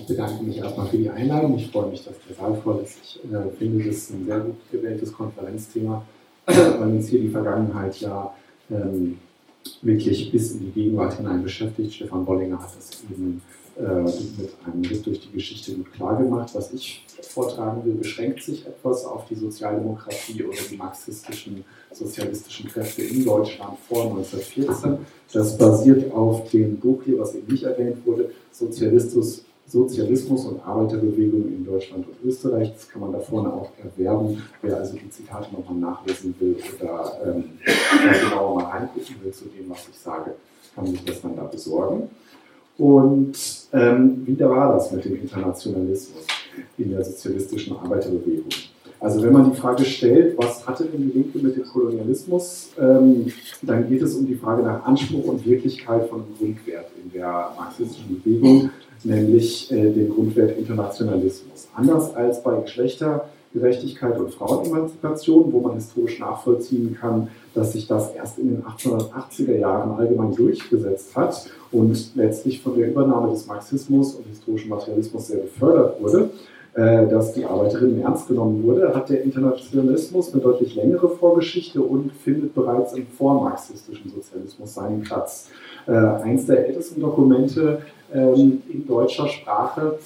ich bedanke mich erstmal für die Einladung. Ich freue mich, dass der Saal voll ist. Ich äh, finde das ein sehr gut gewähltes Konferenzthema, weil uns hier die Vergangenheit ja ähm, wirklich bis in die Gegenwart hinein beschäftigt. Stefan Bollinger hat das eben äh, mit einem Blick durch die Geschichte gut klargemacht. Was ich vortragen will, beschränkt sich etwas auf die Sozialdemokratie oder die marxistischen, sozialistischen Kräfte in Deutschland vor 1914. Das basiert auf dem Buch hier, was eben nicht erwähnt wurde, Sozialismus, Sozialismus und Arbeiterbewegung in Deutschland und Österreich. Das kann man da vorne auch erwerben. Wer also die Zitate nochmal nachlesen will oder ähm, genauer mal reingucken will zu dem, was ich sage, kann sich das dann da besorgen. Und ähm, wie war das mit dem Internationalismus in der sozialistischen Arbeiterbewegung? Also wenn man die Frage stellt, was hatte denn die Linke mit dem Kolonialismus, ähm, dann geht es um die Frage nach Anspruch und Wirklichkeit von Grundwert in der marxistischen Bewegung, nämlich äh, den Grundwert Internationalismus. Anders als bei Geschlechtergerechtigkeit und Frauenemanzipation, wo man historisch nachvollziehen kann, dass sich das erst in den 1880er Jahren allgemein durchgesetzt hat und letztlich von der Übernahme des Marxismus und historischen Materialismus sehr gefördert wurde, dass die Arbeiterin ernst genommen wurde, hat der Internationalismus eine deutlich längere Vorgeschichte und findet bereits im vormarxistischen Sozialismus seinen Platz. Äh, eins der ältesten Dokumente ähm, in deutscher Sprache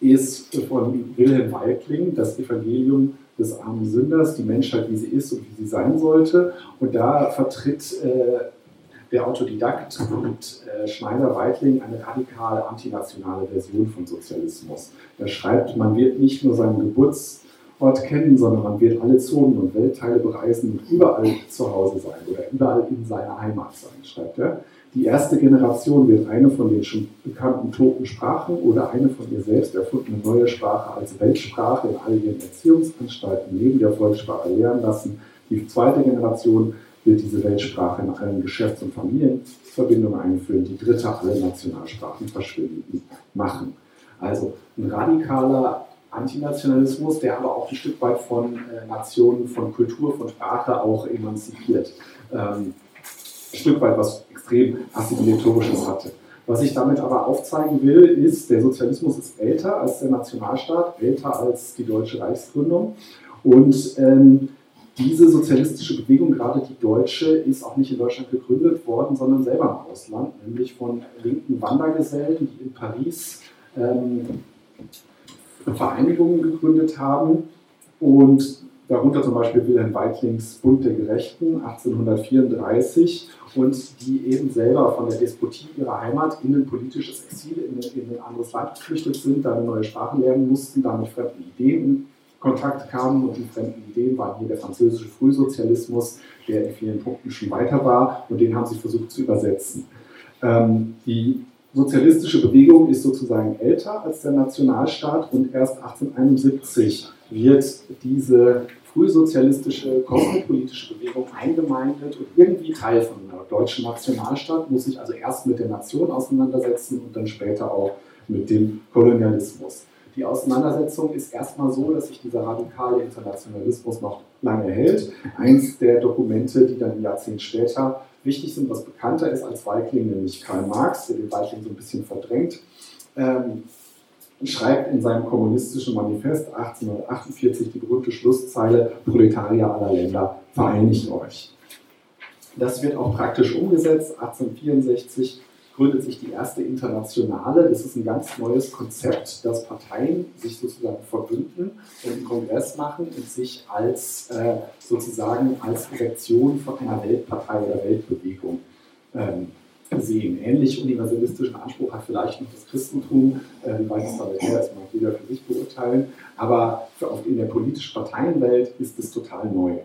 ist von Wilhelm Weikling, das Evangelium des armen Sünders, die Menschheit, wie sie ist und wie sie sein sollte. Und da vertritt äh, der Autodidakt und äh, Schneider-Weitling eine radikal antinationale Version von Sozialismus. Er schreibt, man wird nicht nur seinen Geburtsort kennen, sondern man wird alle Zonen und Weltteile bereisen und überall zu Hause sein oder überall in seiner Heimat sein, schreibt er. Die erste Generation wird eine von den schon bekannten toten Sprachen oder eine von ihr selbst erfundene neue Sprache als Weltsprache in all ihren Erziehungsanstalten neben der Volkssprache lernen lassen. Die zweite Generation wird diese Weltsprache in allen Geschäfts- und Familienverbindungen einführen, die dritte alle Nationalsprachen verschwinden machen. Also ein radikaler Antinationalismus, der aber auch ein Stück weit von äh, Nationen, von Kultur, von Sprache auch emanzipiert. Ähm, ein Stück weit was extrem assimilatorisches hatte. Was ich damit aber aufzeigen will, ist, der Sozialismus ist älter als der Nationalstaat, älter als die deutsche Reichsgründung. Und ähm, diese sozialistische Bewegung, gerade die deutsche, ist auch nicht in Deutschland gegründet worden, sondern selber im Ausland, nämlich von linken Wandergesellen, die in Paris ähm, Vereinigungen gegründet haben. Und darunter zum Beispiel Wilhelm Weitlings Bund der Gerechten 1834 und die eben selber von der Despotie ihrer Heimat in ein politisches Exil, in, in ein anderes Land geflüchtet sind, da neue Sprache lernen mussten, damit fremden Ideen Kontakt kamen und die fremden Ideen waren hier der französische Frühsozialismus, der in vielen Punkten schon weiter war und den haben sie versucht zu übersetzen. Ähm, die sozialistische Bewegung ist sozusagen älter als der Nationalstaat und erst 1871 wird diese frühsozialistische kosmopolitische Bewegung eingemeindet und irgendwie Teil von einer deutschen Nationalstaat, muss sich also erst mit der Nation auseinandersetzen und dann später auch mit dem Kolonialismus. Die Auseinandersetzung ist erstmal so, dass sich dieser radikale Internationalismus noch lange hält. Eins der Dokumente, die dann ein Jahrzehnt später wichtig sind, was bekannter ist als Weikling, nämlich Karl Marx, der den Weikling so ein bisschen verdrängt, ähm, schreibt in seinem kommunistischen Manifest 1848 die berühmte Schlusszeile, Proletarier aller Länder, vereinigt euch. Das wird auch praktisch umgesetzt. 1864 gründet sich die erste Internationale. Das ist ein ganz neues Konzept, dass Parteien sich sozusagen verbünden und einen Kongress machen und sich als äh, sozusagen als Direktion von einer Weltpartei oder Weltbewegung ähm, sehen. Ähnlich universalistischen Anspruch hat vielleicht noch das Christentum, äh, wie weit es damit her ist, mag jeder für sich beurteilen. Aber für, in der politischen Parteienwelt ist es total neu.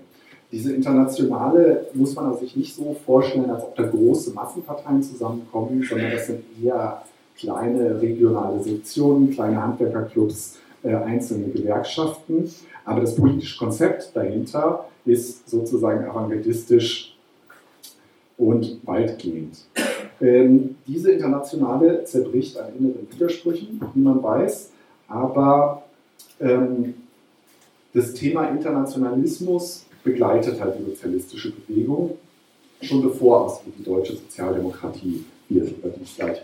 Diese internationale muss man sich nicht so vorstellen, als ob da große Massenparteien zusammenkommen, sondern das sind eher kleine regionale Sektionen, kleine Handwerkerclubs, äh, einzelne Gewerkschaften. Aber das politische Konzept dahinter ist sozusagen avantgardistisch und weitgehend. Ähm, diese Internationale zerbricht an inneren Widersprüchen, wie man weiß, aber ähm, das Thema Internationalismus begleitet halt die sozialistische Bewegung, schon bevor es die deutsche Sozialdemokratie wird, über die ich gleich.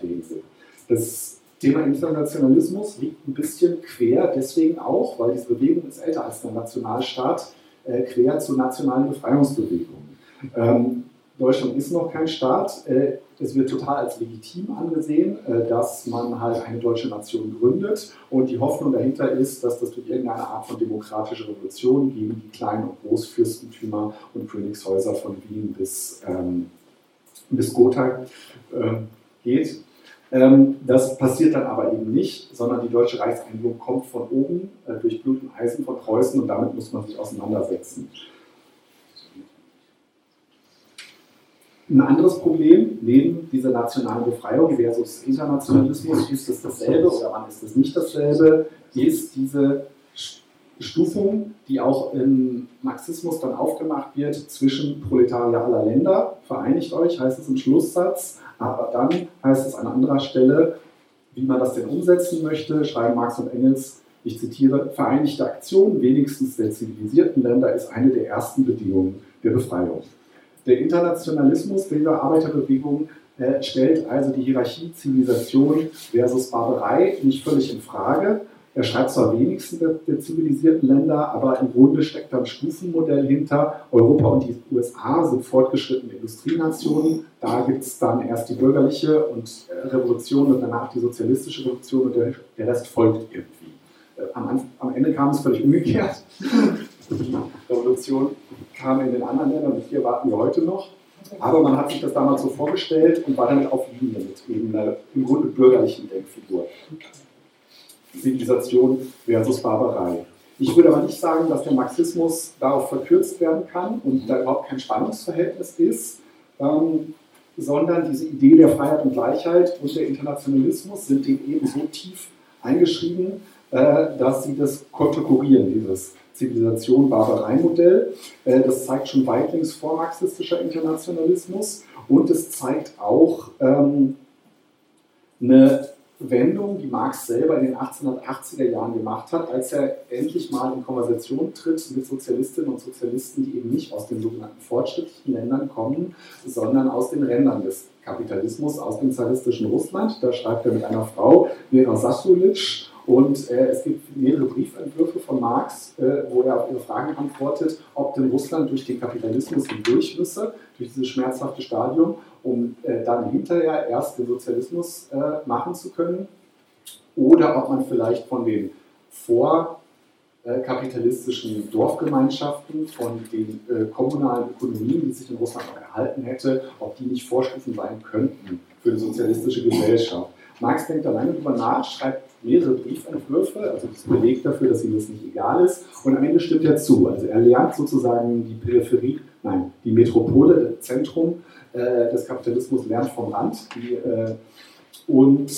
Das Thema Internationalismus liegt ein bisschen quer, deswegen auch, weil diese Bewegung ist älter als der Nationalstaat, äh, quer zu nationalen Befreiungsbewegungen. Ähm, Deutschland ist noch kein Staat. Äh, es wird total als legitim angesehen, äh, dass man halt eine deutsche Nation gründet. Und die Hoffnung dahinter ist, dass das durch irgendeine Art von demokratischer Revolution gegen die kleinen und Großfürstentümer und Königshäuser von Wien bis, ähm, bis Gotha äh, geht. Ähm, das passiert dann aber eben nicht, sondern die deutsche Reichseinigung kommt von oben äh, durch Blut und Eisen von Preußen und damit muss man sich auseinandersetzen. Ein anderes Problem neben dieser nationalen Befreiung versus Internationalismus, ist es dasselbe oder wann ist es nicht dasselbe, ist diese Stufung, die auch im Marxismus dann aufgemacht wird zwischen proletarialer Länder, vereinigt euch, heißt es im Schlusssatz, aber dann heißt es an anderer Stelle, wie man das denn umsetzen möchte, schreiben Marx und Engels, ich zitiere, Vereinigte Aktion wenigstens der zivilisierten Länder ist eine der ersten Bedingungen der Befreiung. Der Internationalismus dieser Arbeiterbewegung äh, stellt also die Hierarchie Zivilisation versus Barbarei nicht völlig in Frage. Er schreibt zwar wenigstens der, der, zivilisierten Länder, aber im Grunde steckt da ein Stufenmodell hinter. Europa und die USA sind fortgeschrittene Industrienationen. Da gibt es dann erst die bürgerliche und äh, Revolution und danach die sozialistische Revolution und der, der Rest folgt irgendwie. Äh, am, am Ende kam es völlig umgekehrt. Revolution kam in den anderen Ländern und hier warten wir heute noch. Aber man hat sich das damals so vorgestellt und war damit auf Linie mit eben einer im Grunde bürgerlichen Denkfigur. Zivilisation versus Barbarei. Ich würde aber nicht sagen, dass der Marxismus darauf verkürzt werden kann und da überhaupt kein Spannungsverhältnis ist, ähm, sondern diese Idee der Freiheit und Gleichheit und der Internationalismus sind dem eben so tief eingeschrieben, dass sie das konterkurieren, dieses Zivilisation Barbarei-Modell. Äh, das zeigt schon weitlings vormarxistischer Internationalismus und es zeigt auch ähm, eine Wendung, die Marx selber in den 1880er Jahren gemacht hat, als er endlich mal in Konversation tritt mit Sozialistinnen und Sozialisten, die eben nicht aus den sogenannten fortschrittlichen Ländern kommen, sondern aus den Rändern des Kapitalismus, aus dem zaristischen Russland. Da schreibt er mit einer Frau, Vera Sassulitsch, und äh, es gibt mehrere Briefentwürfe von Marx, äh, wo er auf ihre Fragen antwortet, ob denn Russland durch den Kapitalismus hindurch müsse, durch dieses schmerzhafte Stadium, um äh, dann hinterher erst den Sozialismus äh, machen zu können, oder ob man vielleicht von den vorkapitalistischen Dorfgemeinschaften, von den äh, kommunalen Ökonomien, die sich in Russland noch erhalten hätte, ob die nicht Vorstufen sein könnten für die sozialistische Gesellschaft. Marx denkt da lange drüber nach, schreibt mehrere Briefentwürfe, also das belegt dafür, dass ihm das nicht egal ist. Und am Ende stimmt er zu. Also er lernt sozusagen die Peripherie, nein, die Metropole, das Zentrum äh, des Kapitalismus lernt vom Rand. Die, äh, und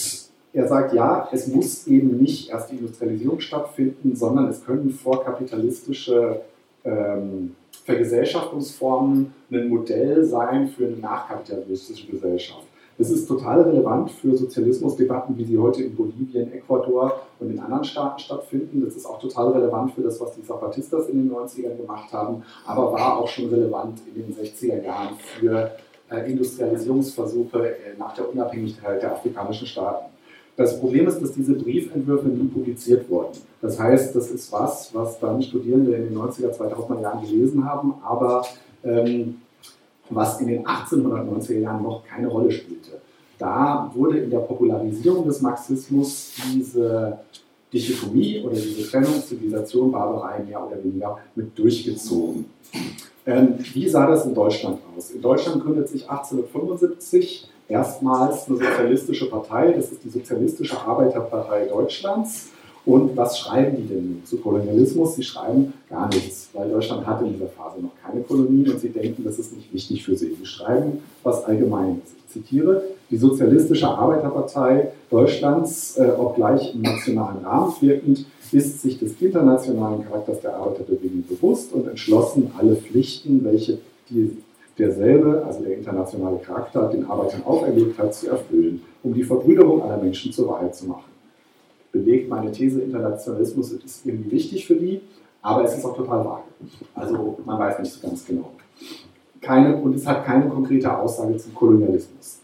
er sagt, ja, es muss eben nicht erst die Industrialisierung stattfinden, sondern es können vorkapitalistische ähm, Vergesellschaftungsformen ein Modell sein für eine nachkapitalistische Gesellschaft. Das ist total relevant für Sozialismusdebatten, wie sie heute in Bolivien, Ecuador und in anderen Staaten stattfinden. Das ist auch total relevant für das, was die Zapatistas in den 90ern gemacht haben, aber war auch schon relevant in den 60er Jahren für äh, Industrialisierungsversuche äh, nach der Unabhängigkeit der afrikanischen Staaten. Das Problem ist, dass diese Briefentwürfe nie publiziert wurden. Das heißt, das ist was, was dann Studierende in den 90er, 2000er Jahren gelesen haben, aber ähm, was in den 1890er Jahren noch keine Rolle spielte. Da wurde in der Popularisierung des Marxismus diese Dichotomie oder diese Trennung Zivilisation, Barbarei mehr oder weniger mit durchgezogen. Ähm, wie sah das in Deutschland aus? In Deutschland gründet sich 1875 erstmals eine sozialistische Partei, das ist die Sozialistische Arbeiterpartei Deutschlands. Und was schreiben die denn zu Kolonialismus? Sie schreiben gar nichts, weil Deutschland hatte in dieser Phase noch keine Kolonien und sie denken, das ist nicht wichtig für sie. Sie schreiben was Allgemeines. Ich zitiere, die Sozialistische Arbeiterpartei Deutschlands, äh, obgleich im nationalen Rahmen wirkend, ist sich des internationalen Charakters der Arbeiterbewegung bewusst und entschlossen, alle Pflichten, welche die, derselbe, also der internationale Charakter, den Arbeitern auferlegt hat, zu erfüllen, um die Verbrüderung aller Menschen zur Wahrheit zu machen belegt meine These, Internationalismus ist irgendwie wichtig für die, aber es ist auch total vage. Also man weiß nicht so ganz genau. Keine, und es hat keine konkrete Aussage zum Kolonialismus.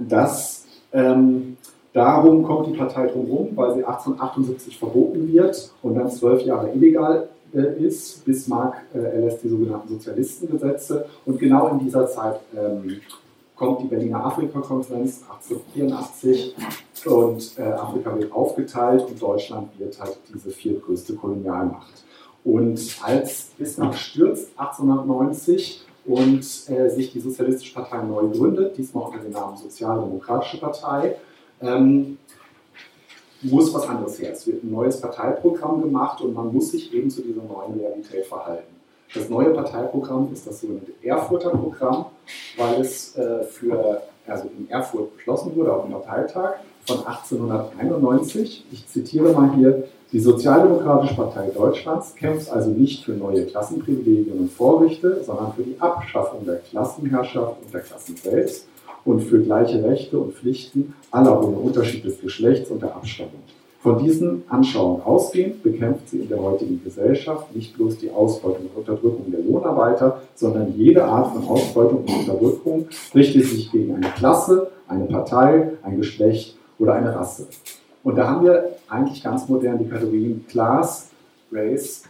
Das ähm, Darum kommt die Partei drumherum, weil sie 1878 verboten wird und dann zwölf Jahre illegal äh, ist. Bismarck äh, erlässt die sogenannten Sozialistengesetze und genau in dieser Zeit ähm, kommt die Berliner Afrika-Konferenz 1884 und äh, Afrika wird aufgeteilt und Deutschland wird halt diese viertgrößte Kolonialmacht. Und als Bismarck stürzt 1890 und äh, sich die Sozialistische Partei neu gründet, diesmal unter dem Namen Sozialdemokratische Partei, ähm, muss was anderes her. Es wird ein neues Parteiprogramm gemacht und man muss sich eben zu dieser neuen Realität verhalten. Das neue Parteiprogramm ist das sogenannte Erfurter Programm, weil es äh, für, also in Erfurt beschlossen wurde, auf dem Parteitag von 1891. Ich zitiere mal hier, die Sozialdemokratische Partei Deutschlands kämpft also nicht für neue Klassenprivilegien und Vorrechte, sondern für die Abschaffung der Klassenherrschaft und der Klassen selbst und für gleiche Rechte und Pflichten aller ohne Unterschied des Geschlechts und der Abstammung. Von diesen Anschauungen ausgehend bekämpft sie in der heutigen Gesellschaft nicht bloß die Ausbeutung und Unterdrückung der Lohnarbeiter, sondern jede Art von Ausbeutung und Unterdrückung richtet sich gegen eine Klasse, eine Partei, ein Geschlecht oder eine Rasse. Und da haben wir eigentlich ganz modern die Kategorien Class, Race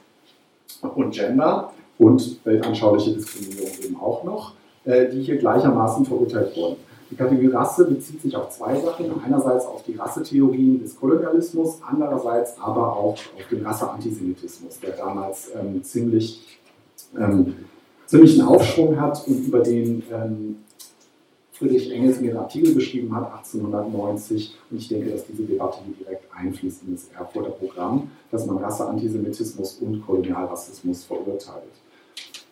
und Gender und weltanschauliche Diskriminierung eben auch noch. Äh, die hier gleichermaßen verurteilt wurden. Die Kategorie Rasse bezieht sich auf zwei Sachen. Einerseits auf die Rassetheorien des Kolonialismus, andererseits aber auch auf den Rasseantisemitismus, der damals ähm, ziemlich, ähm, ziemlich einen Aufschwung hat und über den ähm, Friedrich Engels mehrere Artikel geschrieben hat, 1890. Und ich denke, dass diese Debatte hier direkt einfließt in das Erfurter Programm, dass man Rasseantisemitismus und Kolonialrassismus verurteilt.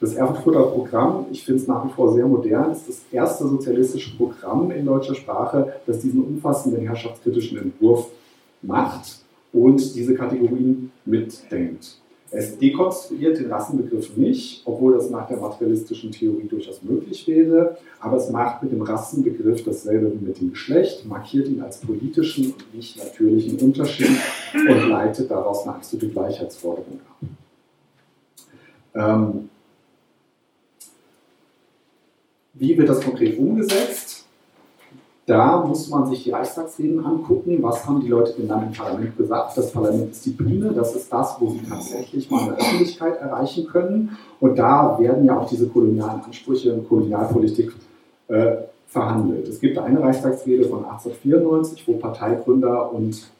Das Erfurter Programm, ich finde es nach wie vor sehr modern, ist das erste sozialistische Programm in deutscher Sprache, das diesen umfassenden herrschaftskritischen Entwurf macht und diese Kategorien mitdenkt. Es dekonstruiert den Rassenbegriff nicht, obwohl das nach der materialistischen Theorie durchaus möglich wäre, aber es macht mit dem Rassenbegriff dasselbe wie mit dem Geschlecht, markiert ihn als politischen und nicht natürlichen Unterschied und leitet daraus eine absolute Gleichheitsforderung ab. Ähm, wie wird das konkret umgesetzt? Da muss man sich die Reichstagsreden angucken. Was haben die Leute denn dann im Parlament gesagt? Das Parlament ist die Bühne, das ist das, wo sie tatsächlich mal eine Öffentlichkeit erreichen können. Und da werden ja auch diese kolonialen Ansprüche und Kolonialpolitik äh, verhandelt. Es gibt eine Reichstagsrede von 1894, wo Parteigründer und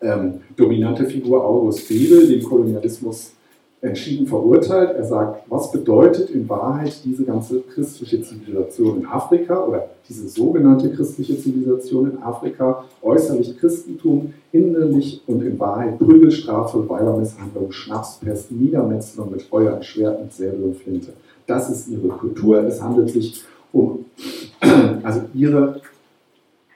ähm, dominante Figur August Bebel den Kolonialismus entschieden verurteilt. Er sagt, was bedeutet in Wahrheit diese ganze christliche Zivilisation in Afrika oder diese sogenannte christliche Zivilisation in Afrika? Äußerlich Christentum, innerlich und in Wahrheit Prügelstrafe, Weibermisshandlung, Schnapspest, Niedermetzelung mit Feuer und Schwert, mit Säbel und Flinte. Das ist ihre Kultur. Es handelt sich um also ihre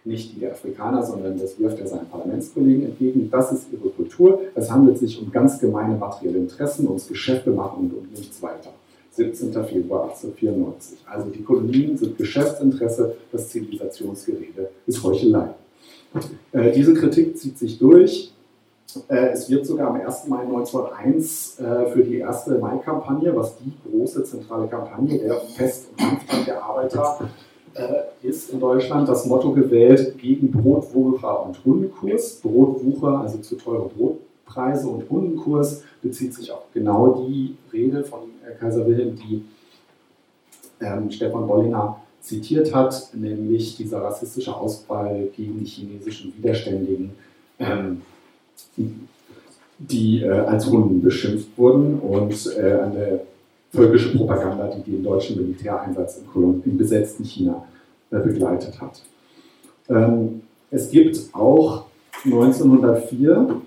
nicht die der Afrikaner, sondern das wirft er seinen Parlamentskollegen entgegen. Das ist ihre Kultur. Es handelt sich um ganz gemeine materielle Interessen, ums Geschäfte machen und um nichts weiter. 17. Februar 1894. Also die Kolonien sind Geschäftsinteresse, das Zivilisationsgerede ist Heuchelei. Äh, diese Kritik zieht sich durch. Äh, es wird sogar am 1. Mai 1901 äh, für die erste Mai-Kampagne, was die große zentrale Kampagne der Fest- und Kampftag der Arbeiter äh, ist in Deutschland das Motto gewählt gegen Brotwucher und Hundenkurs. Brotwucher, also zu teure Brotpreise und Hundenkurs, bezieht sich auf genau die Rede von äh, Kaiser Wilhelm, die ähm, Stefan Bollinger zitiert hat, nämlich dieser rassistische Ausfall gegen die chinesischen Widerständigen, ähm, die äh, als Hunden beschimpft wurden und äh, eine völkische Propaganda, die den deutschen Militäreinsatz im, im besetzten China äh, begleitet hat. Ähm, es gibt auch 1904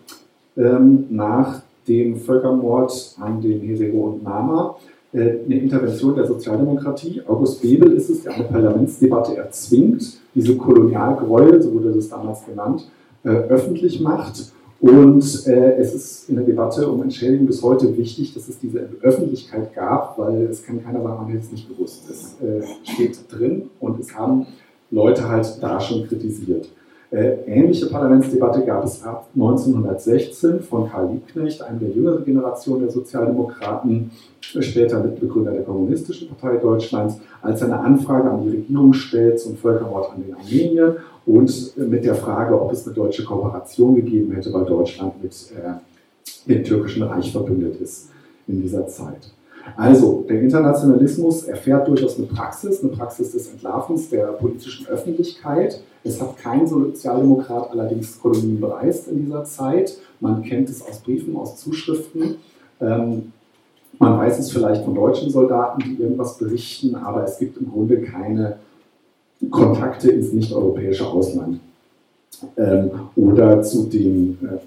ähm, nach dem Völkermord an den Herero und Nama äh, eine Intervention der Sozialdemokratie. August Bebel ist es, der eine Parlamentsdebatte erzwingt, diese Kolonialgräuel, so wurde das damals genannt, äh, öffentlich macht und äh, es ist in der Debatte um Entschädigung bis heute wichtig, dass es diese Öffentlichkeit gab, weil es kann keiner sagen, man hätte es nicht gewusst. Es äh, steht drin und es haben Leute halt da schon kritisiert. Äh, ähnliche Parlamentsdebatte gab es ab 1916 von Karl Liebknecht, einem der jüngeren Generation der Sozialdemokraten, später Mitbegründer der Kommunistischen Partei Deutschlands, als er eine Anfrage an die Regierung stellt zum Völkermord an den Armeniern und mit der Frage, ob es eine deutsche Kooperation gegeben hätte, weil Deutschland mit äh, dem türkischen Reich verbündet ist in dieser Zeit. Also, der Internationalismus erfährt durchaus eine Praxis, eine Praxis des Entlarvens der politischen Öffentlichkeit. Es hat kein Sozialdemokrat allerdings Kolonien bereist in dieser Zeit. Man kennt es aus Briefen, aus Zuschriften. Ähm, man weiß es vielleicht von deutschen Soldaten, die irgendwas berichten, aber es gibt im Grunde keine Kontakte ins nicht-europäische Ausland. Ähm, oder zu den äh,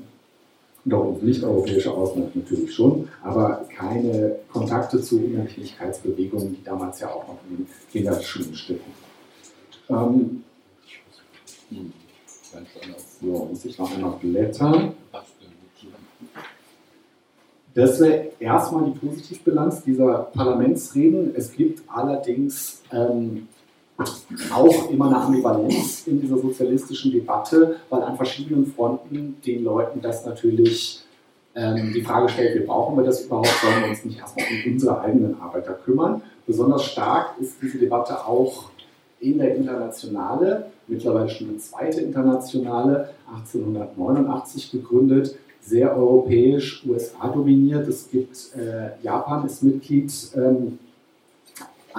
doch ins nicht-europäische Ausland natürlich schon, aber keine Kontakte zu Unabhängigkeitsbewegungen, die damals ja auch noch in den Kinderschuhen stecken. Ähm, so, muss ich noch einmal blättern. Das wäre erstmal die Positivbilanz dieser Parlamentsreden. Es gibt allerdings ähm, auch immer eine Ambivalenz in dieser sozialistischen Debatte, weil an verschiedenen Fronten den Leuten das natürlich ähm, die Frage stellt, wie brauchen wir das überhaupt, sollen wir uns nicht erstmal um unsere eigenen Arbeiter kümmern. Besonders stark ist diese Debatte auch in der Internationale, mittlerweile schon eine zweite Internationale, 1889 gegründet, sehr europäisch, USA dominiert. Es gibt, äh, Japan ist Mitglied ähm,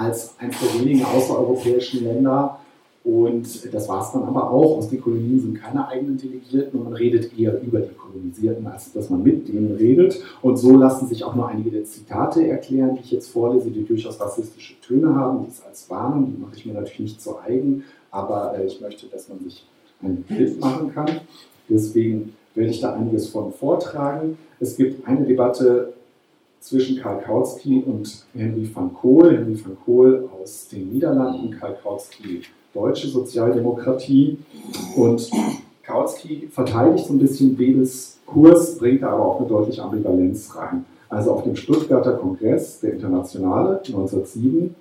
als eines der wenigen außereuropäischen Länder. Und das war es dann aber auch. Aus den Kolonien sind keine eigenen Delegierten und man redet eher über die Kolonisierten, als dass man mit denen redet. Und so lassen sich auch nur einige der Zitate erklären, die ich jetzt vorlese, die durchaus rassistische Töne haben. Dies als Warnung, die mache ich mir natürlich nicht zu eigen, aber äh, ich möchte, dass man sich ein Bild machen kann. Deswegen werde ich da einiges von vortragen. Es gibt eine Debatte zwischen Karl Kautsky und Henry van Kool. Henry van Kool aus den Niederlanden, Karl Kautsky deutsche Sozialdemokratie. Und Kautsky verteidigt so ein bisschen Wedels Kurs, bringt aber auch eine deutliche Ambivalenz rein. Also auf dem Stuttgarter Kongress der Internationale 1907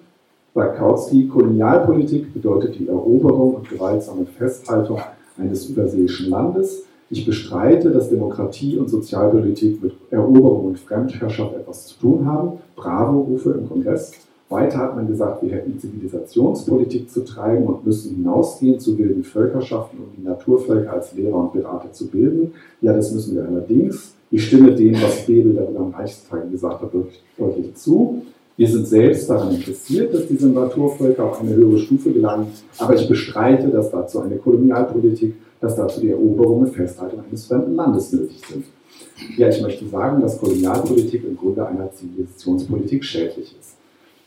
sagt Kautsky, Kolonialpolitik bedeutet die Eroberung und gewaltsame Festhaltung eines überseeischen Landes ich bestreite, dass Demokratie und Sozialpolitik mit Eroberung und Fremdherrschaft etwas zu tun haben. Bravo-Rufe im Kongress. Weiter hat man gesagt, wir hätten Zivilisationspolitik zu treiben und müssen hinausgehen zu wilden Völkerschaften, um die Naturvölker als Lehrer und Berater zu bilden. Ja, das müssen wir allerdings. Ich stimme dem, was Bebel darüber am Reichstag gesagt hat, deutlich zu. Wir sind selbst daran interessiert, dass diese Naturvölker auf eine höhere Stufe gelangen, aber ich bestreite, dass dazu eine Kolonialpolitik dass dazu die Eroberung und Festhaltung eines fremden Landes nötig sind. Ja, ich möchte sagen, dass Kolonialpolitik im Grunde einer Zivilisationspolitik schädlich ist.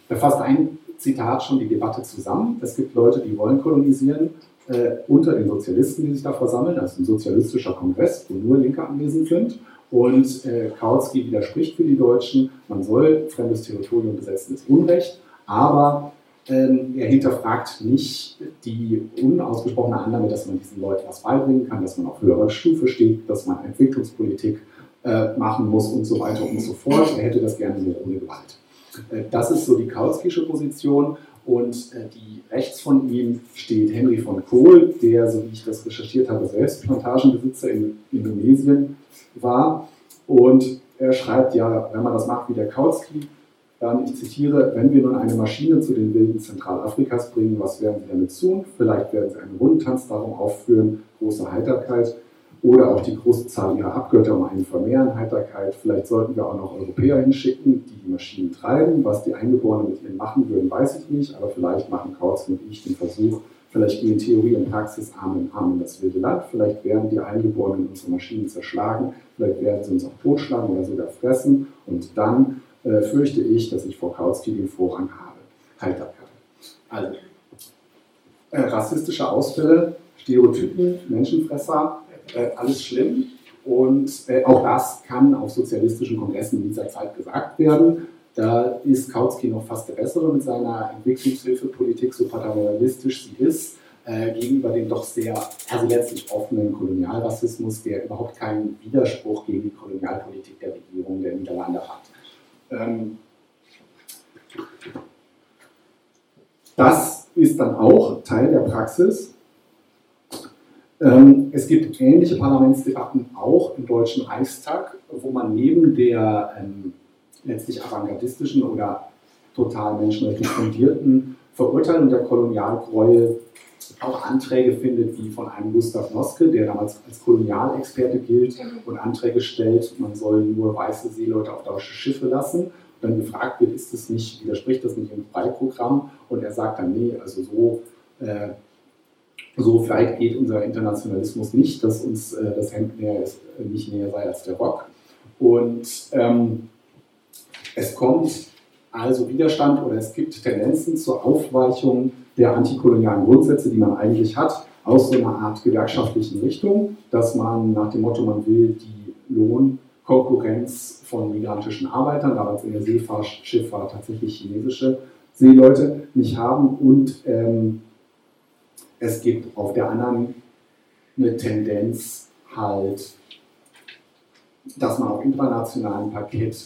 Er fasst ein Zitat schon die Debatte zusammen. Es gibt Leute, die wollen kolonisieren, äh, unter den Sozialisten, die sich da versammeln, also ein sozialistischer Kongress, wo nur Linke anwesend sind. Und äh, Kautsky widerspricht für die Deutschen, man soll fremdes Territorium besetzen, ist Unrecht, aber er hinterfragt nicht die unausgesprochene Annahme, dass man diesen Leuten was beibringen kann, dass man auf höherer Stufe steht, dass man Entwicklungspolitik äh, machen muss und so weiter und so fort. Er hätte das gerne nur ohne Gewalt. Äh, das ist so die Kautskische Position. Und äh, die rechts von ihm steht Henry von Kohl, der, so wie ich das recherchiert habe, selbst Plantagenbesitzer in Indonesien war. Und er schreibt ja, wenn man das macht wie der Kautsky, dann, ich zitiere, wenn wir nun eine Maschine zu den Wilden Zentralafrikas bringen, was werden sie damit tun? Vielleicht werden sie einen Rundentanz darum aufführen, große Heiterkeit oder auch die große Zahl ihrer Abgötter um einen vermehren Heiterkeit. Vielleicht sollten wir auch noch Europäer hinschicken, die die Maschinen treiben. Was die Eingeborenen mit ihnen machen würden, weiß ich nicht, aber vielleicht machen Kautz und ich den Versuch, vielleicht gehen Theorie und Praxis Arm in Arm in das wilde Land, vielleicht werden die Eingeborenen unsere Maschinen zerschlagen, vielleicht werden sie uns auch totschlagen oder sogar fressen und dann äh, fürchte ich, dass ich vor Kautsky den Vorrang habe. Heiterkeit. Also, äh, rassistische Ausfälle, Stereotypen, Menschenfresser, äh, alles schlimm. Und äh, auch das kann auf sozialistischen Kongressen in dieser Zeit gesagt werden. Da ist Kautsky noch fast der Bessere mit seiner Entwicklungshilfepolitik, so paternalistisch sie ist, äh, gegenüber dem doch sehr, also letztlich offenen Kolonialrassismus, der überhaupt keinen Widerspruch gegen die Kolonialpolitik der Regierung der Niederlande hat. Ähm, das ist dann auch Teil der Praxis. Ähm, es gibt ähnliche Parlamentsdebatten auch im Deutschen Reichstag, wo man neben der ähm, letztlich avantgardistischen oder total menschenrechtlich fundierten Verurteilung der Kolonialgräuel auch Anträge findet, wie von einem Gustav Noske, der damals als Kolonialexperte gilt und Anträge stellt, man soll nur weiße Seeleute auf deutsche Schiffe lassen. Und dann gefragt wird, ist das nicht, widerspricht das nicht im Freiprogramm? Und er sagt dann, nee, also so, äh, so weit geht unser Internationalismus nicht, dass uns äh, das Hemd näher ist, äh, nicht näher sei als der Rock. Und ähm, es kommt also Widerstand oder es gibt Tendenzen zur Aufweichung der antikolonialen Grundsätze, die man eigentlich hat, aus so einer Art gewerkschaftlichen Richtung, dass man nach dem Motto, man will die Lohnkonkurrenz von migrantischen Arbeitern, damals in der Seefahrtschifffahrt tatsächlich chinesische Seeleute, nicht haben. Und ähm, es gibt auf der anderen eine Tendenz halt, dass man auf internationalem Parkett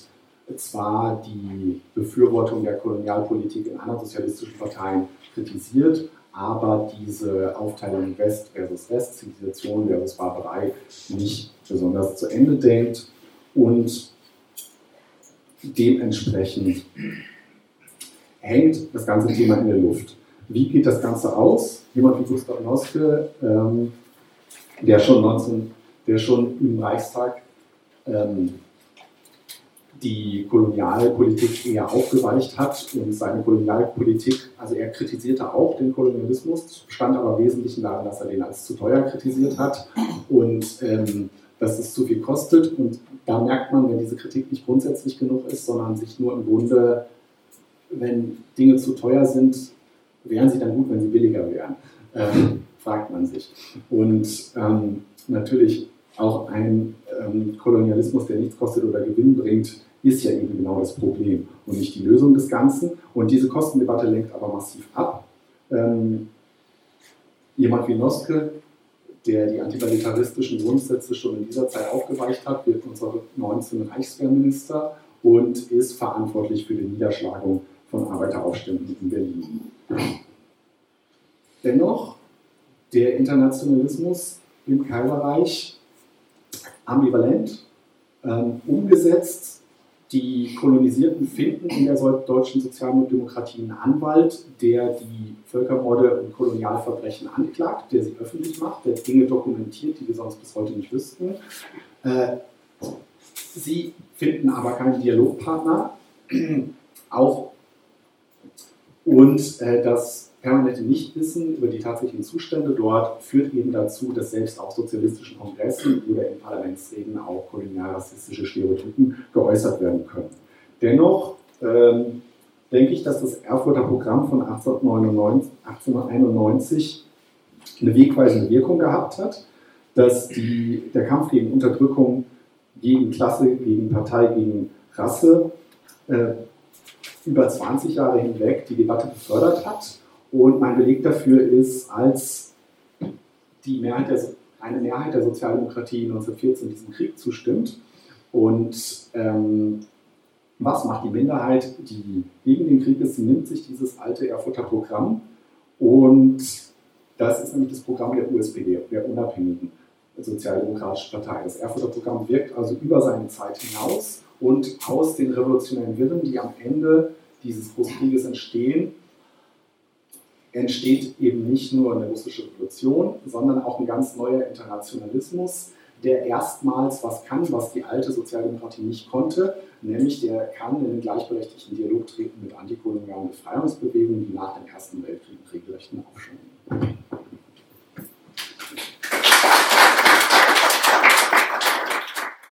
zwar die Befürwortung der Kolonialpolitik in anderen sozialistischen Parteien kritisiert, aber diese Aufteilung West versus West, Zivilisation versus Barbarei nicht besonders zu Ende denkt und dementsprechend hängt das ganze Thema in der Luft. Wie geht das Ganze aus? Jemand wie Gustav Noske, ähm, der, schon 19, der schon im Reichstag ähm, die Kolonialpolitik eher aufgeweicht hat und seine Kolonialpolitik, also er kritisierte auch den Kolonialismus, stand aber wesentlich daran, dass er den als zu teuer kritisiert hat und ähm, dass es zu viel kostet. Und da merkt man, wenn diese Kritik nicht grundsätzlich genug ist, sondern sich nur im Grunde, wenn Dinge zu teuer sind, wären sie dann gut, wenn sie billiger wären, ähm, fragt man sich. Und ähm, natürlich auch ein ähm, Kolonialismus, der nichts kostet oder Gewinn bringt, ist ja eben genau das Problem und nicht die Lösung des Ganzen. Und diese Kostendebatte lenkt aber massiv ab. Ähm, jemand wie Noske, der die antimilitaristischen Grundsätze schon in dieser Zeit aufgeweicht hat, wird unser 19 Reichswehrminister und ist verantwortlich für die Niederschlagung von Arbeiteraufständen in Berlin. Dennoch, der Internationalismus im Kaiserreich ambivalent, ähm, umgesetzt die Kolonisierten finden in der deutschen Sozialdemokratie einen Anwalt, der die Völkermorde und Kolonialverbrechen anklagt, der sie öffentlich macht, der Dinge dokumentiert, die wir sonst bis heute nicht wüssten. Äh, sie finden aber keinen Dialogpartner. Auch und äh, das permanente Nichtwissen über die tatsächlichen Zustände dort führt eben dazu, dass selbst auf sozialistischen Kongressen oder in Parlamentsreden auch kolonialrassistische Stereotypen geäußert werden können. Dennoch ähm, denke ich, dass das Erfurter Programm von 1899, 1891 eine wegweisende Wirkung gehabt hat, dass die, der Kampf gegen Unterdrückung, gegen Klasse, gegen Partei, gegen Rasse äh, über 20 Jahre hinweg die Debatte befördert hat und mein Beleg dafür ist, als die Mehrheit der, eine Mehrheit der Sozialdemokratie 1914 diesem Krieg zustimmt und ähm, was macht die Minderheit, die gegen den Krieg ist? Sie nimmt sich dieses alte Erfurter Programm und das ist nämlich das Programm der USPD, der unabhängigen Sozialdemokratischen Partei. Das Erfurter Programm wirkt also über seine Zeit hinaus und aus den revolutionären Wirren, die am Ende dieses Großkrieges entstehen, entsteht eben nicht nur eine russische Revolution, sondern auch ein ganz neuer Internationalismus, der erstmals was kann, was die alte Sozialdemokratie nicht konnte, nämlich der kann in den gleichberechtigten Dialog treten mit antikolonialen Befreiungsbewegungen, die nach dem Ersten Weltkrieg regelrechten Aufschwung